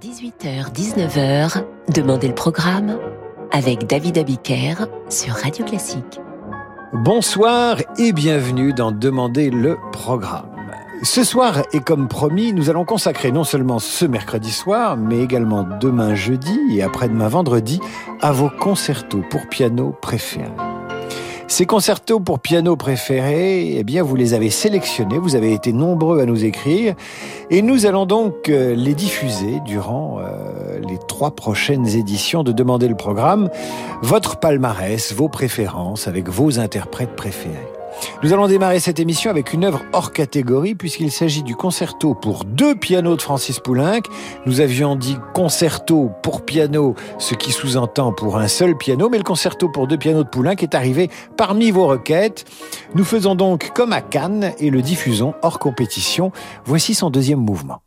18h-19h, Demandez le programme avec David Abiker sur Radio Classique. Bonsoir et bienvenue dans Demandez le programme. Ce soir, et comme promis, nous allons consacrer non seulement ce mercredi soir, mais également demain jeudi et après-demain vendredi à vos concertos pour piano préférés. Ces concertos pour piano préférés, eh bien, vous les avez sélectionnés, vous avez été nombreux à nous écrire, et nous allons donc euh, les diffuser durant euh, les trois prochaines éditions de Demander le programme, votre palmarès, vos préférences avec vos interprètes préférés. Nous allons démarrer cette émission avec une œuvre hors catégorie puisqu'il s'agit du concerto pour deux pianos de Francis Poulenc. Nous avions dit concerto pour piano, ce qui sous-entend pour un seul piano, mais le concerto pour deux pianos de Poulenc est arrivé parmi vos requêtes. Nous faisons donc comme à Cannes et le diffusons hors compétition. Voici son deuxième mouvement.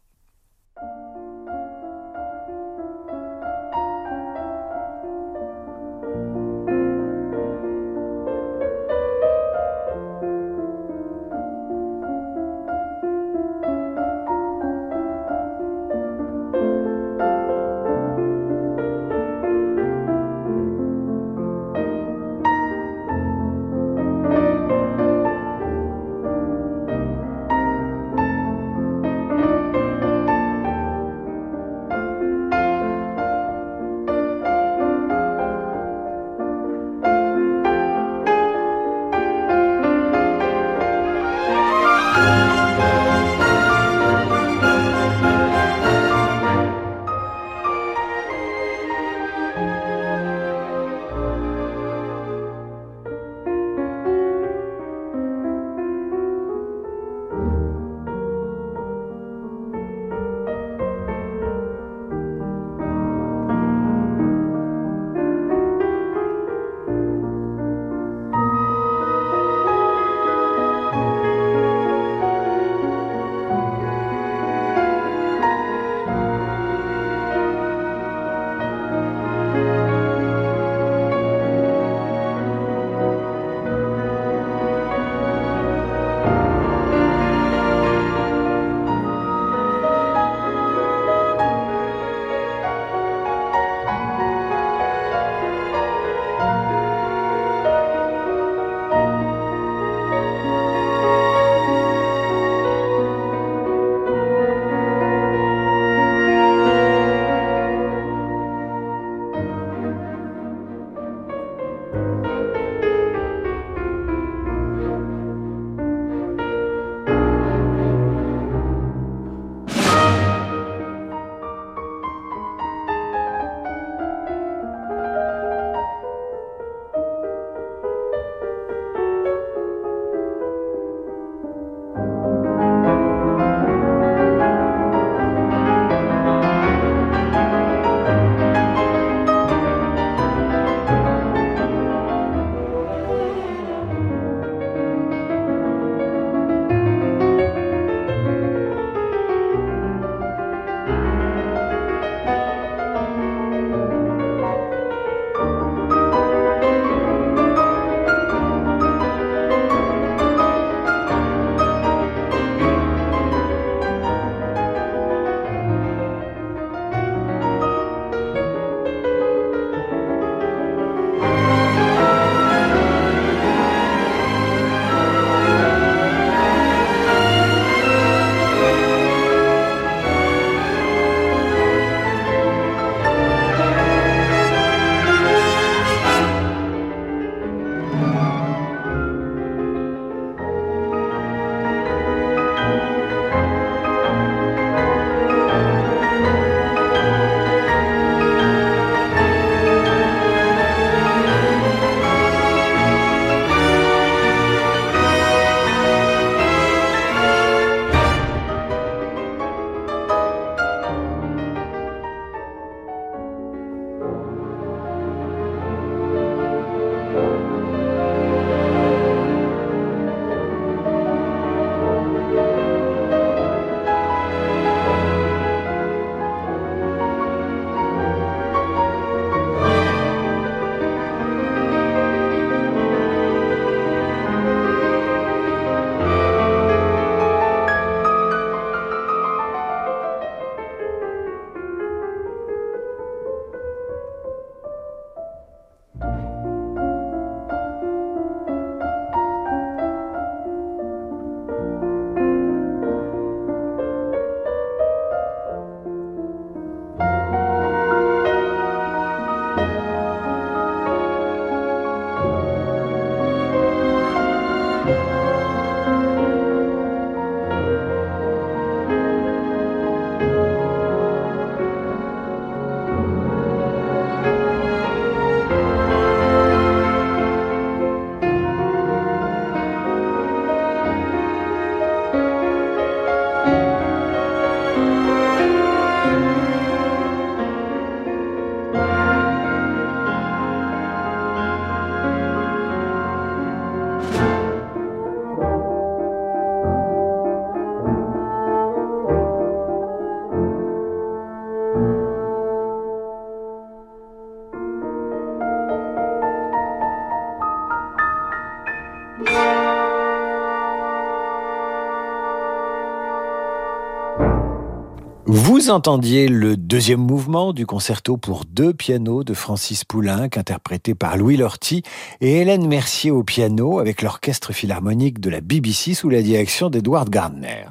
Vous entendiez le deuxième mouvement du concerto pour deux pianos de Francis Poulenc, interprété par Louis Lorty et Hélène Mercier au piano avec l'orchestre philharmonique de la BBC sous la direction d'Edward Gardner.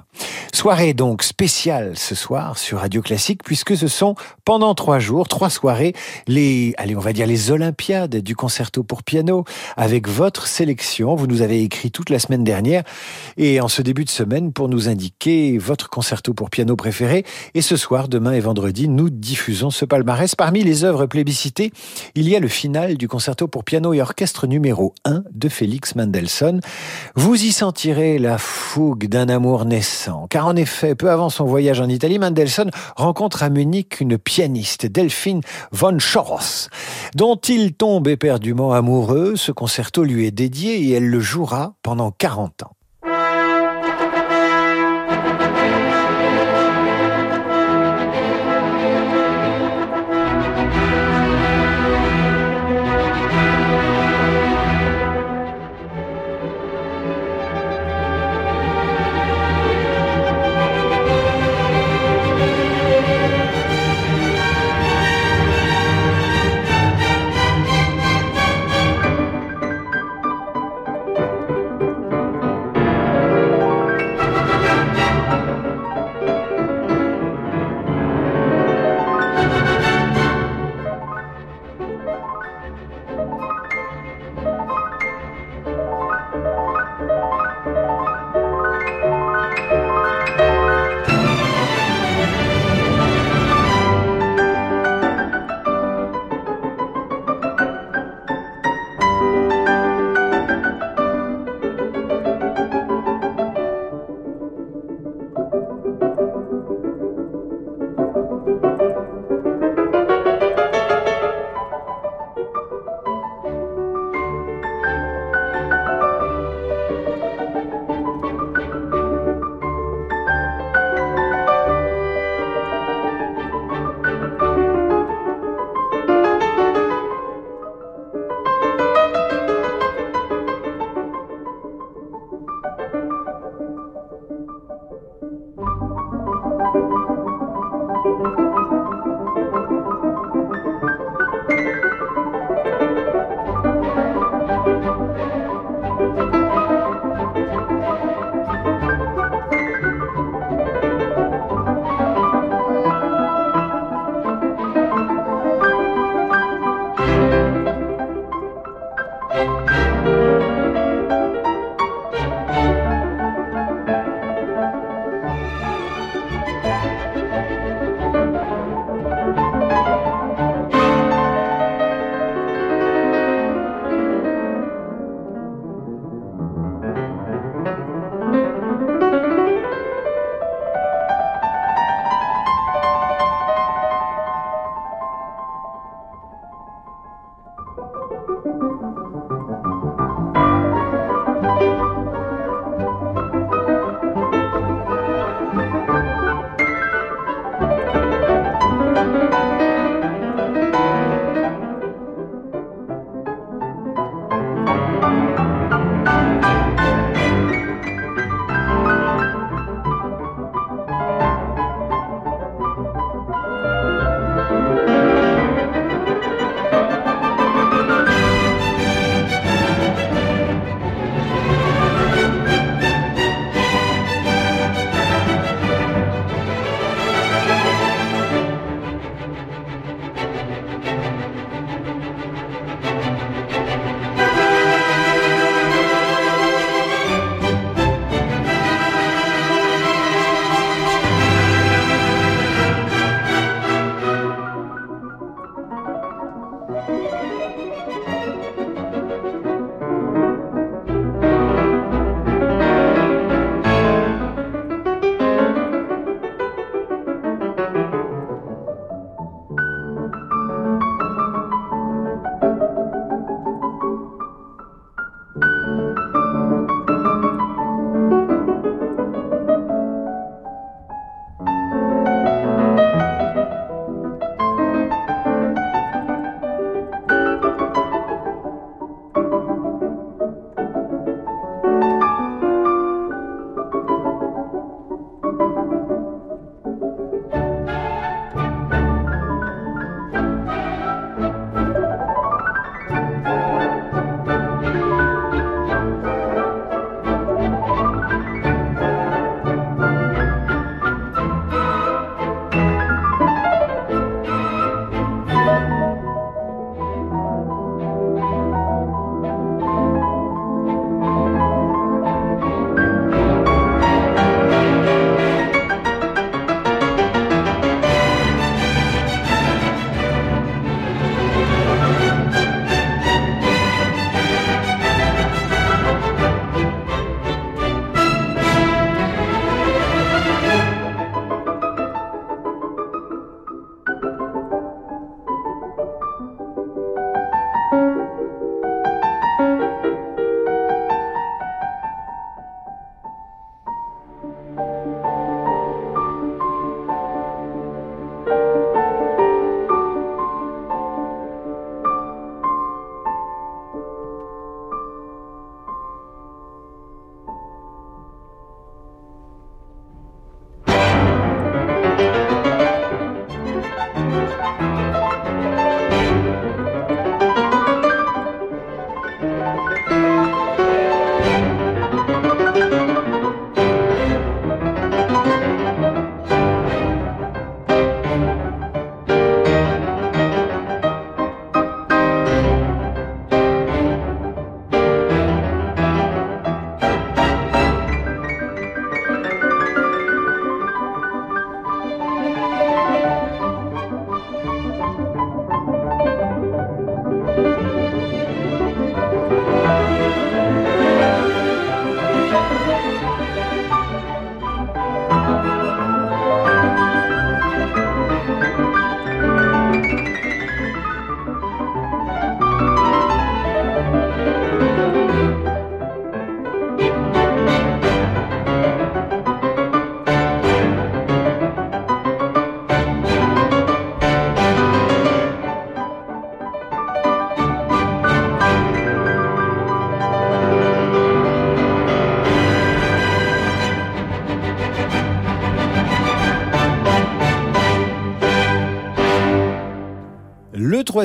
Soirée donc spéciale ce soir sur Radio Classique puisque ce sont pendant trois jours, trois soirées, les, allez, on va dire les Olympiades du concerto pour piano avec votre sélection. Vous nous avez écrit toute la semaine dernière et en ce début de semaine pour nous indiquer votre concerto pour piano préféré. Et ce soir, demain et vendredi, nous diffusons ce palmarès. Parmi les œuvres plébiscitées, il y a le final du concerto pour piano et orchestre numéro 1 de Félix Mendelssohn. Vous y sentirez la fougue d'un amour naissant. Car en effet, peu avant son voyage en Italie, Mendelssohn rencontre à Munich une pianiste, Delphine von Schoros, dont il tombe éperdument amoureux. Ce concerto lui est dédié et elle le jouera pendant 40 ans.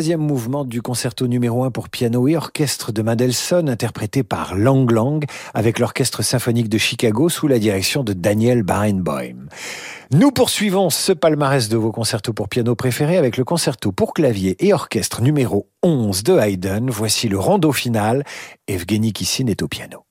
Troisième mouvement du concerto numéro 1 pour piano et orchestre de Mendelssohn, interprété par Lang Lang, avec l'Orchestre symphonique de Chicago sous la direction de Daniel Barenboim. Nous poursuivons ce palmarès de vos concertos pour piano préférés avec le concerto pour clavier et orchestre numéro 11 de Haydn. Voici le rando final. Evgeny Kissin est au piano.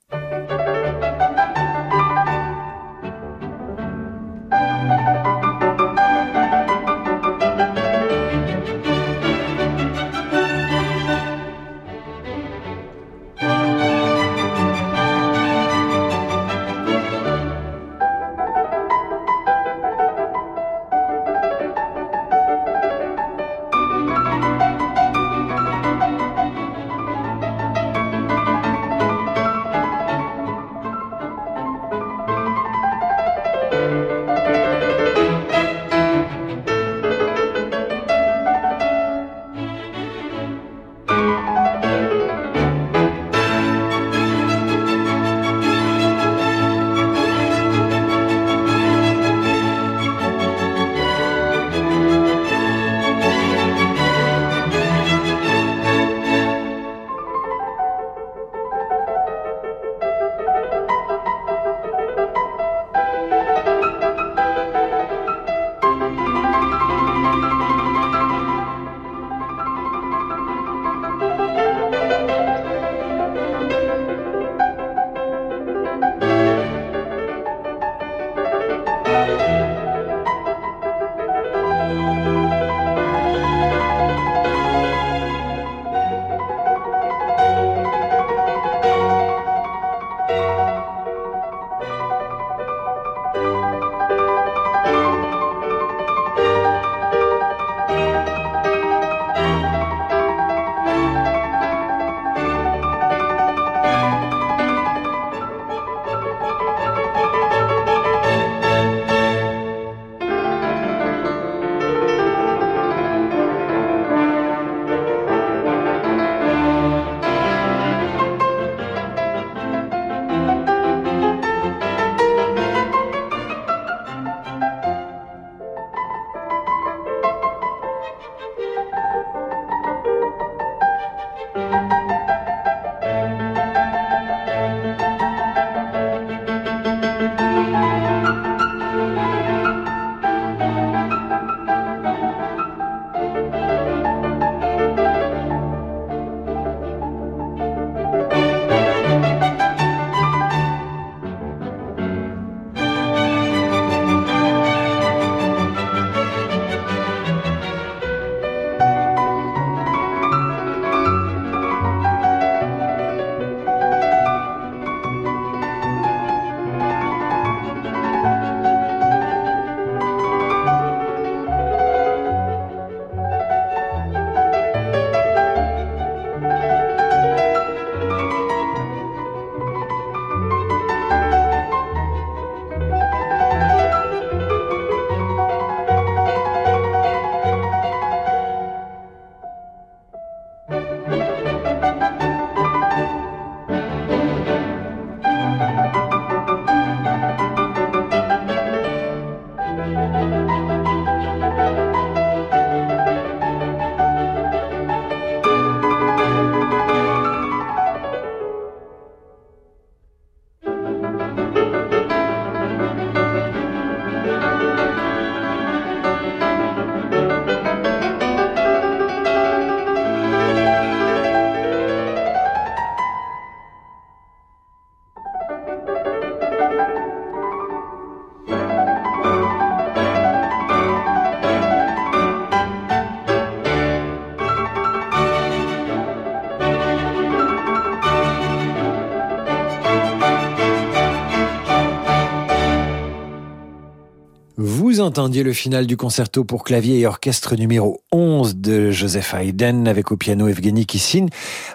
Entendiez le final du concerto pour clavier et orchestre numéro 11 de Joseph Haydn avec au piano Evgeny Kissin,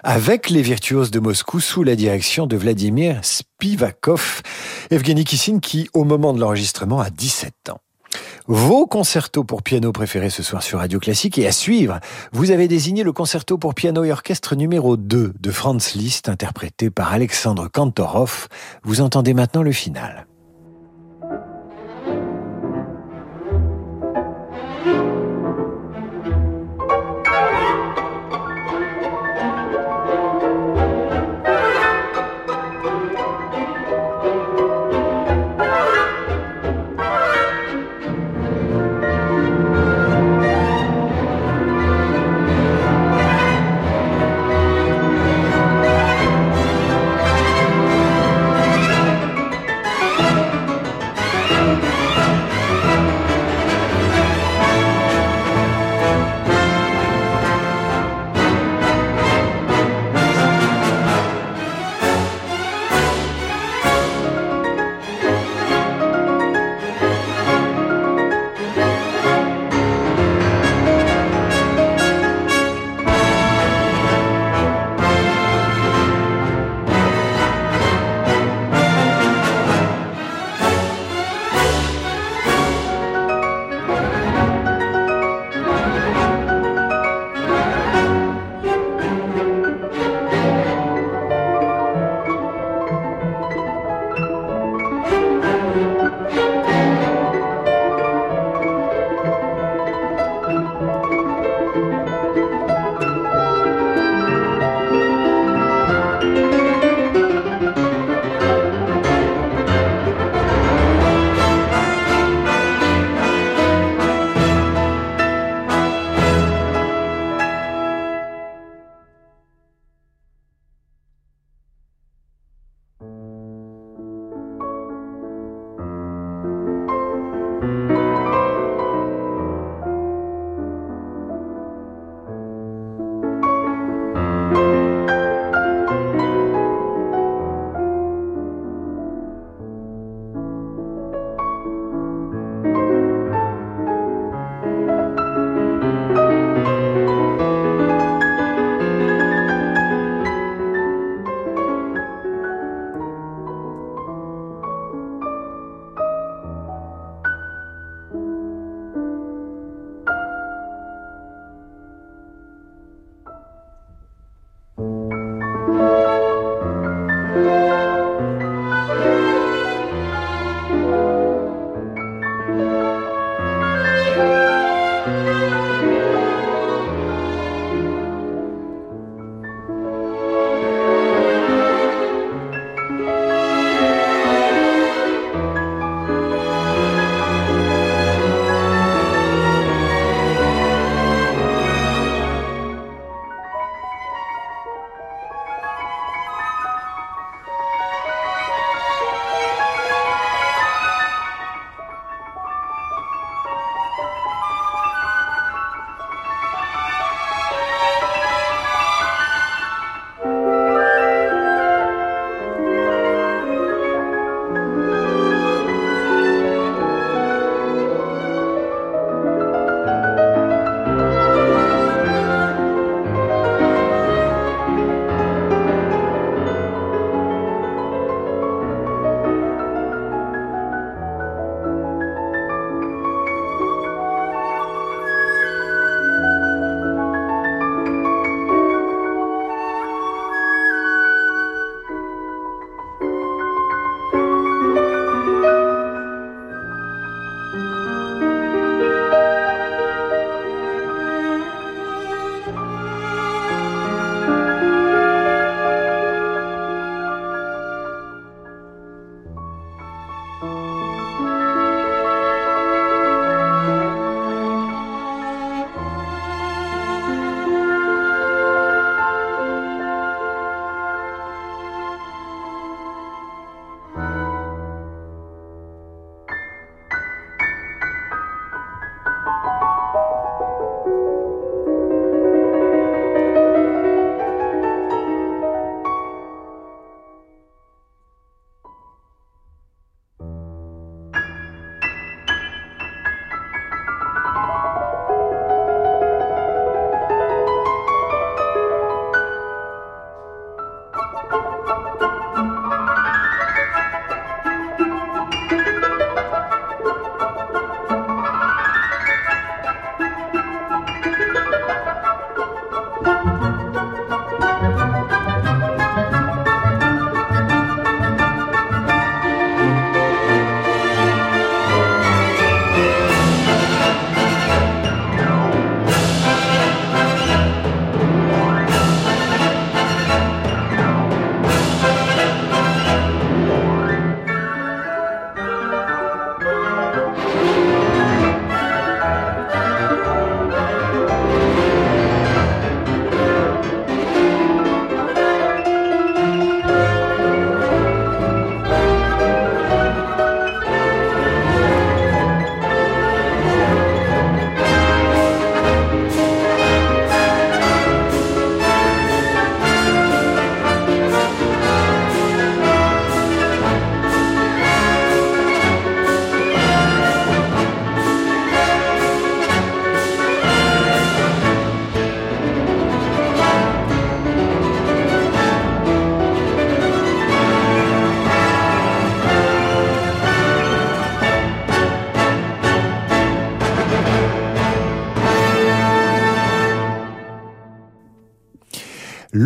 avec les virtuoses de Moscou sous la direction de Vladimir Spivakov. Evgeny Kissin qui, au moment de l'enregistrement, a 17 ans. Vos concertos pour piano préférés ce soir sur Radio Classique et à suivre, vous avez désigné le concerto pour piano et orchestre numéro 2 de Franz Liszt interprété par Alexandre Kantorov. Vous entendez maintenant le final.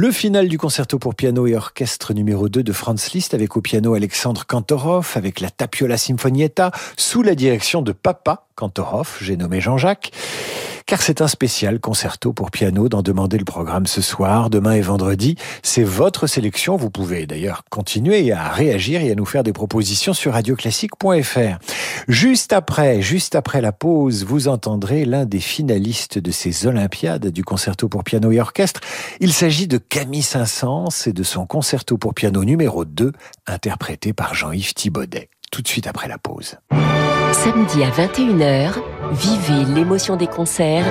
Le final du concerto pour piano et orchestre numéro 2 de Franz Liszt avec au piano Alexandre Kantorov, avec la Tapiola Sinfonietta, sous la direction de Papa Kantorov, j'ai nommé Jean-Jacques car c'est un spécial concerto pour piano d'en demander le programme ce soir, demain et vendredi. C'est votre sélection. Vous pouvez d'ailleurs continuer à réagir et à nous faire des propositions sur radioclassique.fr. Juste après, juste après la pause, vous entendrez l'un des finalistes de ces Olympiades du concerto pour piano et orchestre. Il s'agit de Camille Saint-Saëns et de son concerto pour piano numéro 2, interprété par Jean-Yves Thibaudet. Tout de suite après la pause. Samedi à 21h, vivez l'émotion des concerts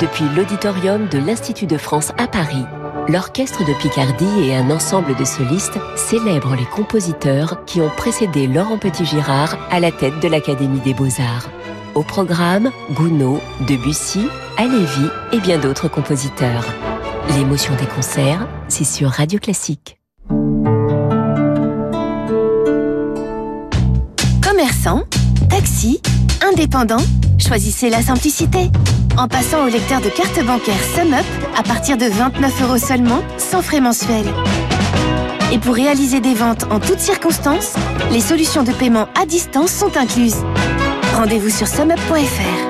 depuis l'auditorium de l'Institut de France à Paris. L'orchestre de Picardie et un ensemble de solistes célèbrent les compositeurs qui ont précédé Laurent Petit-Girard à la tête de l'Académie des Beaux-Arts. Au programme, Gounod, Debussy, Halévy et bien d'autres compositeurs. L'émotion des concerts, c'est sur Radio Classique. Commerçant Taxi Indépendant Choisissez la simplicité. En passant au lecteur de carte bancaire SumUp à partir de 29 euros seulement, sans frais mensuels. Et pour réaliser des ventes en toutes circonstances, les solutions de paiement à distance sont incluses. Rendez-vous sur sumup.fr.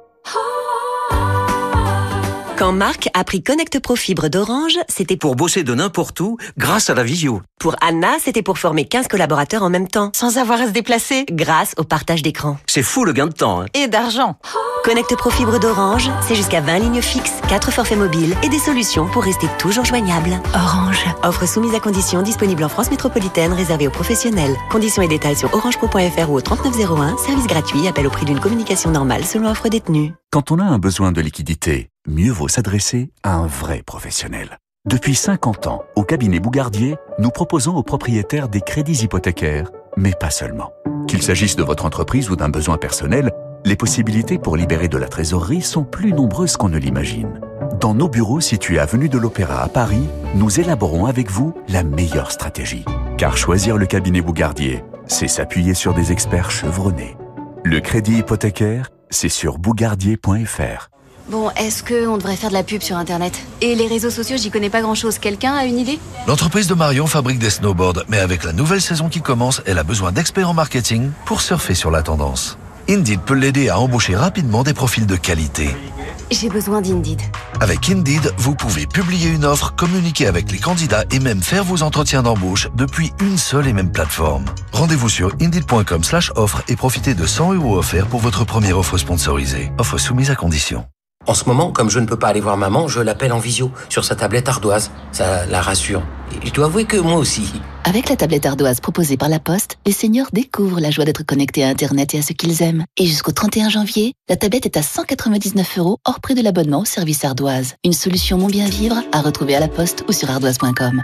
Quand Marc a pris Connect Pro Fibre d'Orange, c'était pour bosser de n'importe où grâce à la visio. Pour Anna, c'était pour former 15 collaborateurs en même temps, sans avoir à se déplacer, grâce au partage d'écran. C'est fou le gain de temps. Hein. Et d'argent. Connect Pro Fibre d'Orange, c'est jusqu'à 20 lignes fixes, 4 forfaits mobiles et des solutions pour rester toujours joignable. Orange. Offre soumise à conditions disponible en France métropolitaine, réservée aux professionnels. Conditions et détails sur orangepro.fr ou au 3901, service gratuit, appel au prix d'une communication normale selon offre détenue. Quand on a un besoin de liquidité, mieux vaut s'adresser à un vrai professionnel. Depuis 50 ans, au cabinet Bougardier, nous proposons aux propriétaires des crédits hypothécaires, mais pas seulement. Qu'il s'agisse de votre entreprise ou d'un besoin personnel, les possibilités pour libérer de la trésorerie sont plus nombreuses qu'on ne l'imagine. Dans nos bureaux situés avenue de l'Opéra à Paris, nous élaborons avec vous la meilleure stratégie. Car choisir le cabinet Bougardier, c'est s'appuyer sur des experts chevronnés. Le crédit hypothécaire, c'est sur bougardier.fr. Bon, est-ce qu'on devrait faire de la pub sur Internet? Et les réseaux sociaux, j'y connais pas grand-chose. Quelqu'un a une idée? L'entreprise de Marion fabrique des snowboards, mais avec la nouvelle saison qui commence, elle a besoin d'experts en marketing pour surfer sur la tendance. Indeed peut l'aider à embaucher rapidement des profils de qualité. J'ai besoin d'Indeed. Avec Indeed, vous pouvez publier une offre, communiquer avec les candidats et même faire vos entretiens d'embauche depuis une seule et même plateforme. Rendez-vous sur indeed.com slash offre et profitez de 100 euros offerts pour votre première offre sponsorisée. Offre soumise à condition. En ce moment, comme je ne peux pas aller voir maman, je l'appelle en visio sur sa tablette ardoise. Ça la rassure. Et je dois avouer que moi aussi. Avec la tablette ardoise proposée par la Poste, les seniors découvrent la joie d'être connectés à Internet et à ce qu'ils aiment. Et jusqu'au 31 janvier, la tablette est à 199 euros hors prix de l'abonnement au service ardoise. Une solution mon bien vivre à retrouver à la Poste ou sur ardoise.com.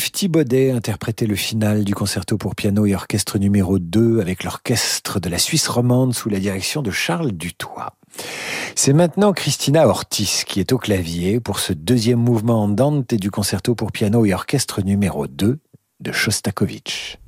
Thibaudet interprétait le final du concerto pour piano et orchestre numéro 2 avec l'orchestre de la Suisse romande sous la direction de Charles Dutoit. C'est maintenant Christina Ortiz qui est au clavier pour ce deuxième mouvement andante du concerto pour piano et orchestre numéro 2 de Shostakovich.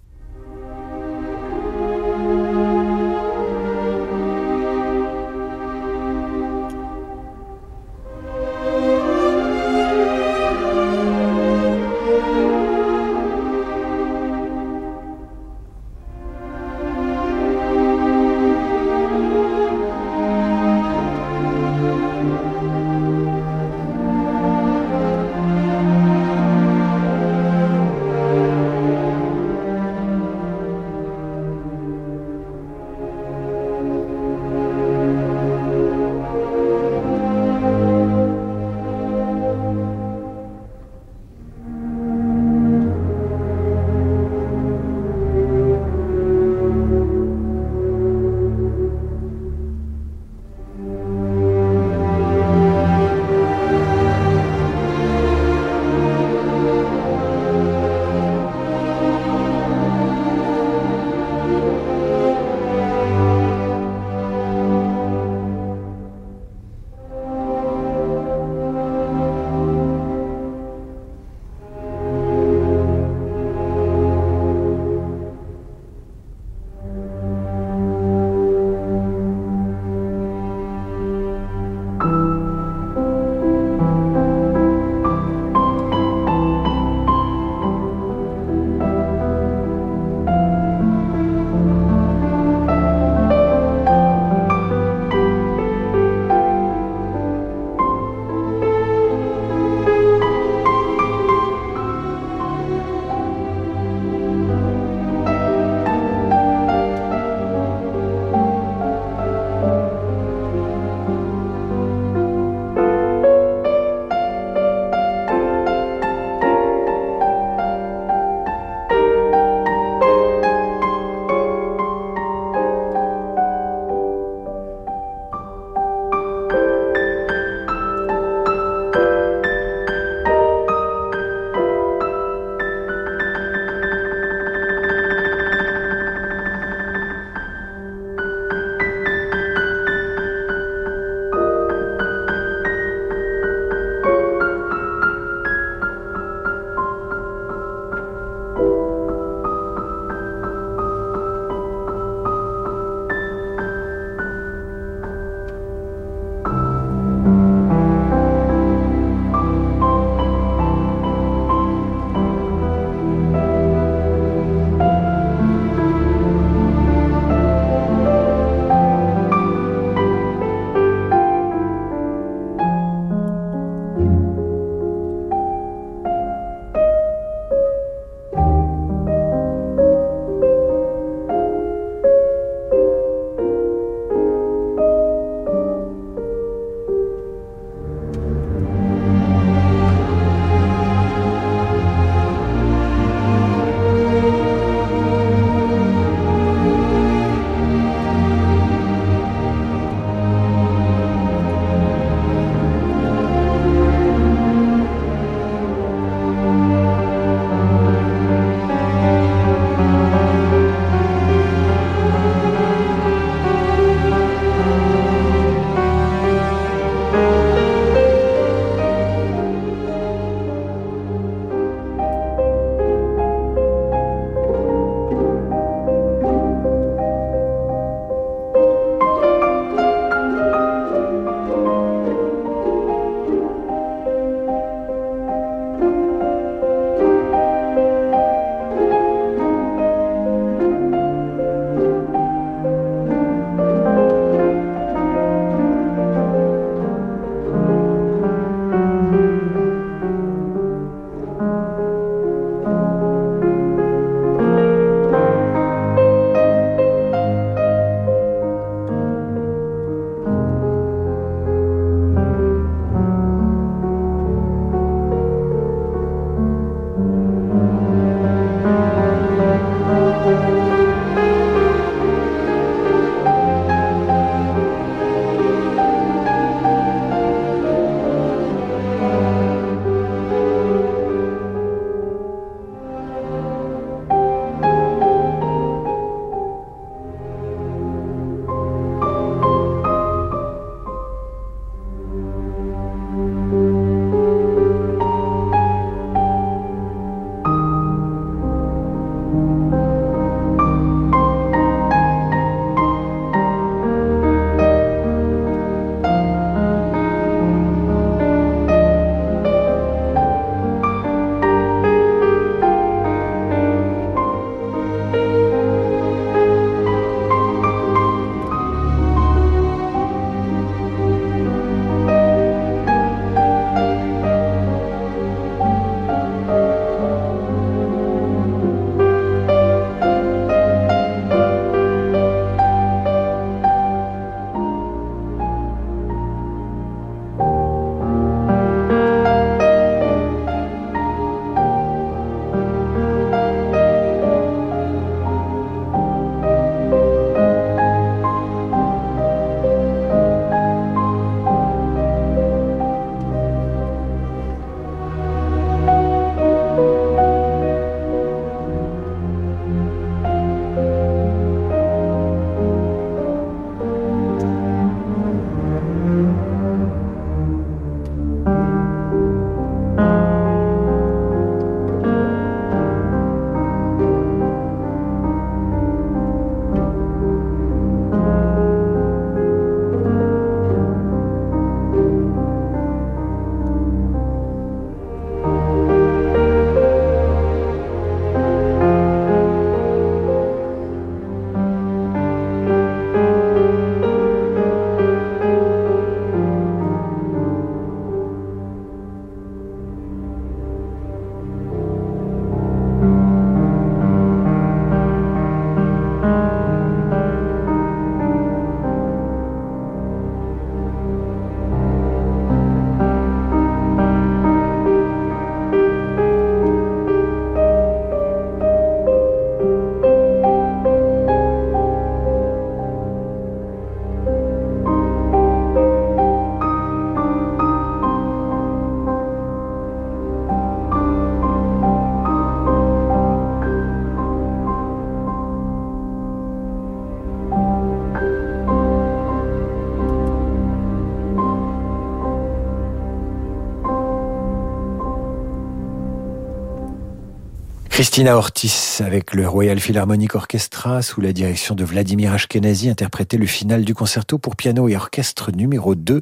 Christina Ortiz avec le Royal Philharmonic Orchestra sous la direction de Vladimir Ashkenazi interprétait le final du concerto pour piano et orchestre numéro 2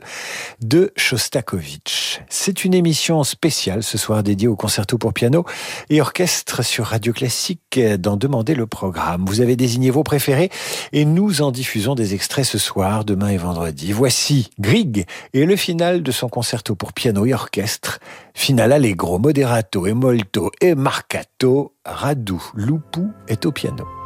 de Shostakovich. C'est une émission spéciale ce soir dédiée au concerto pour piano et orchestre sur Radio Classique d'en demander le programme. Vous avez désigné vos préférés et nous en diffusons des extraits ce soir, demain et vendredi. Voici Grieg et le final de son concerto pour piano et orchestre Final allegro, moderato e molto e marcato, Radu Lupu est au piano.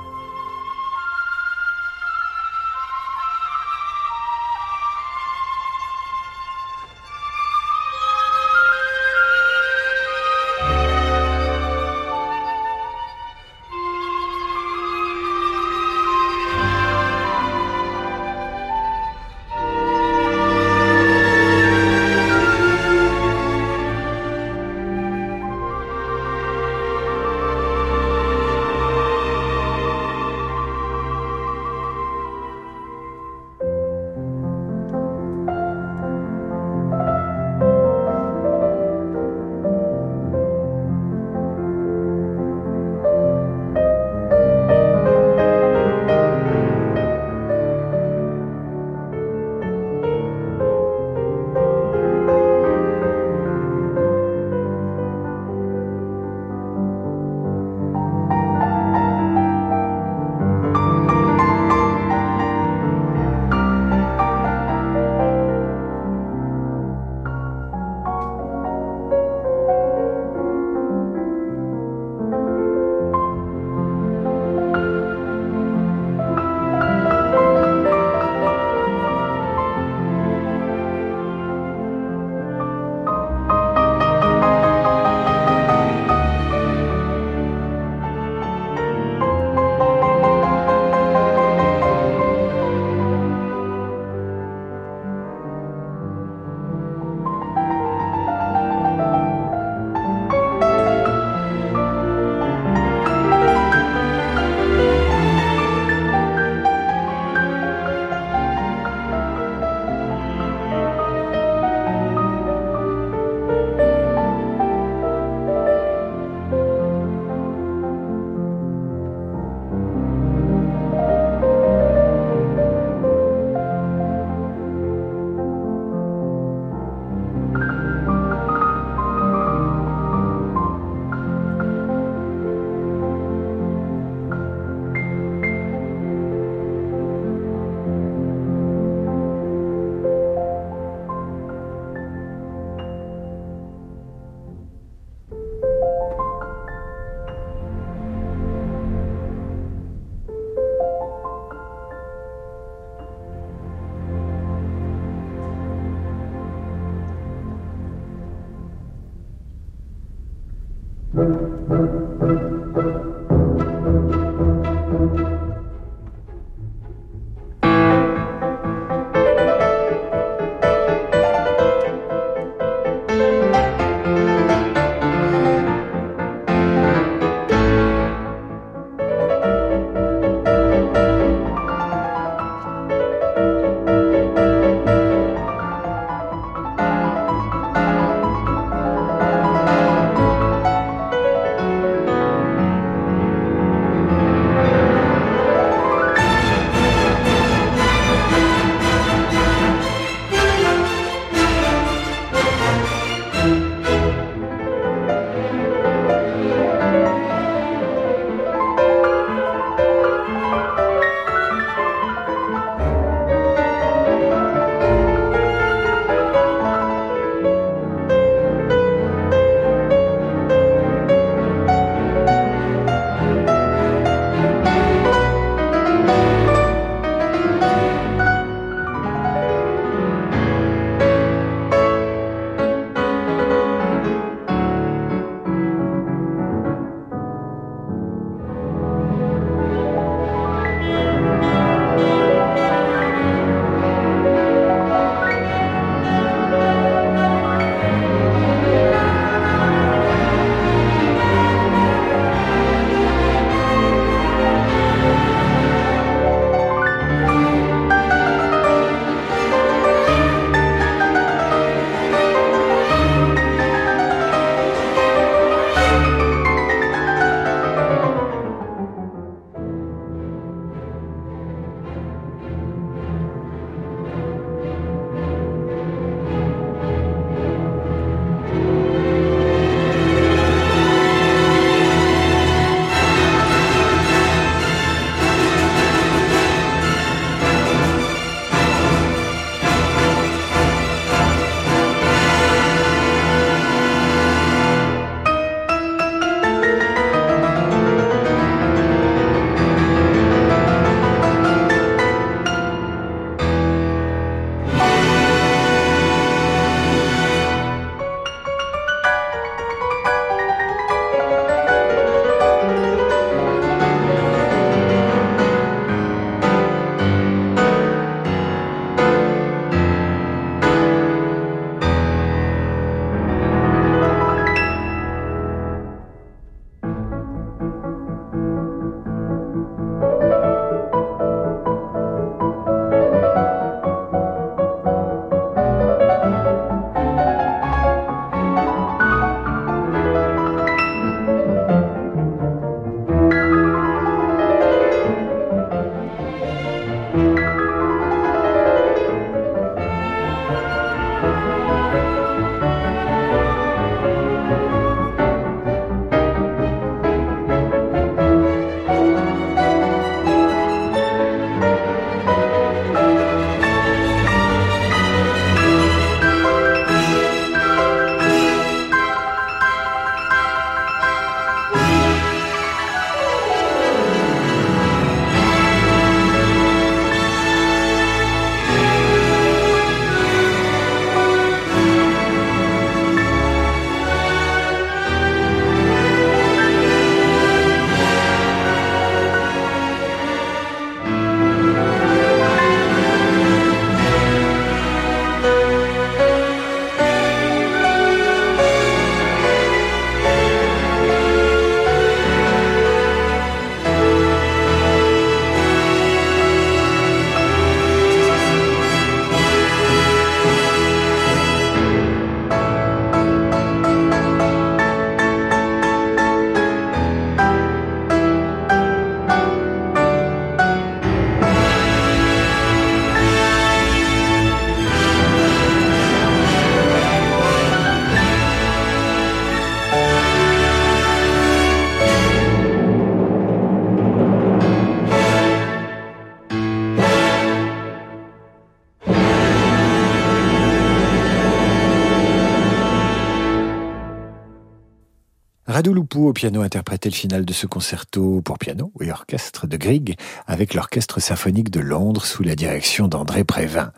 Au piano interprétait le final de ce concerto pour piano et orchestre de Grieg avec l'Orchestre symphonique de Londres sous la direction d'André Prévin.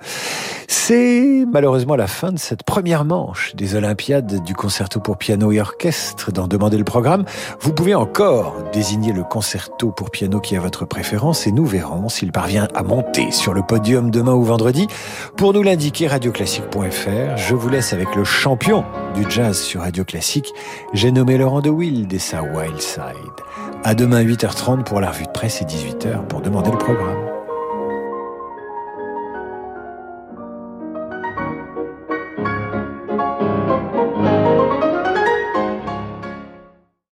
C'est malheureusement la fin de cette première manche des Olympiades du concerto pour piano et orchestre. D'en demander le programme, vous pouvez encore désigner le concerto pour piano qui a votre préférence et nous verrons s'il parvient à monter sur le podium demain ou vendredi. Pour nous l'indiquer, radioclassique.fr. Je vous laisse avec le champion du jazz sur Radio Classique. J'ai nommé Laurent de Wild et sa Wild Side. À demain 8h30 pour la revue de presse et 18h pour demander le programme.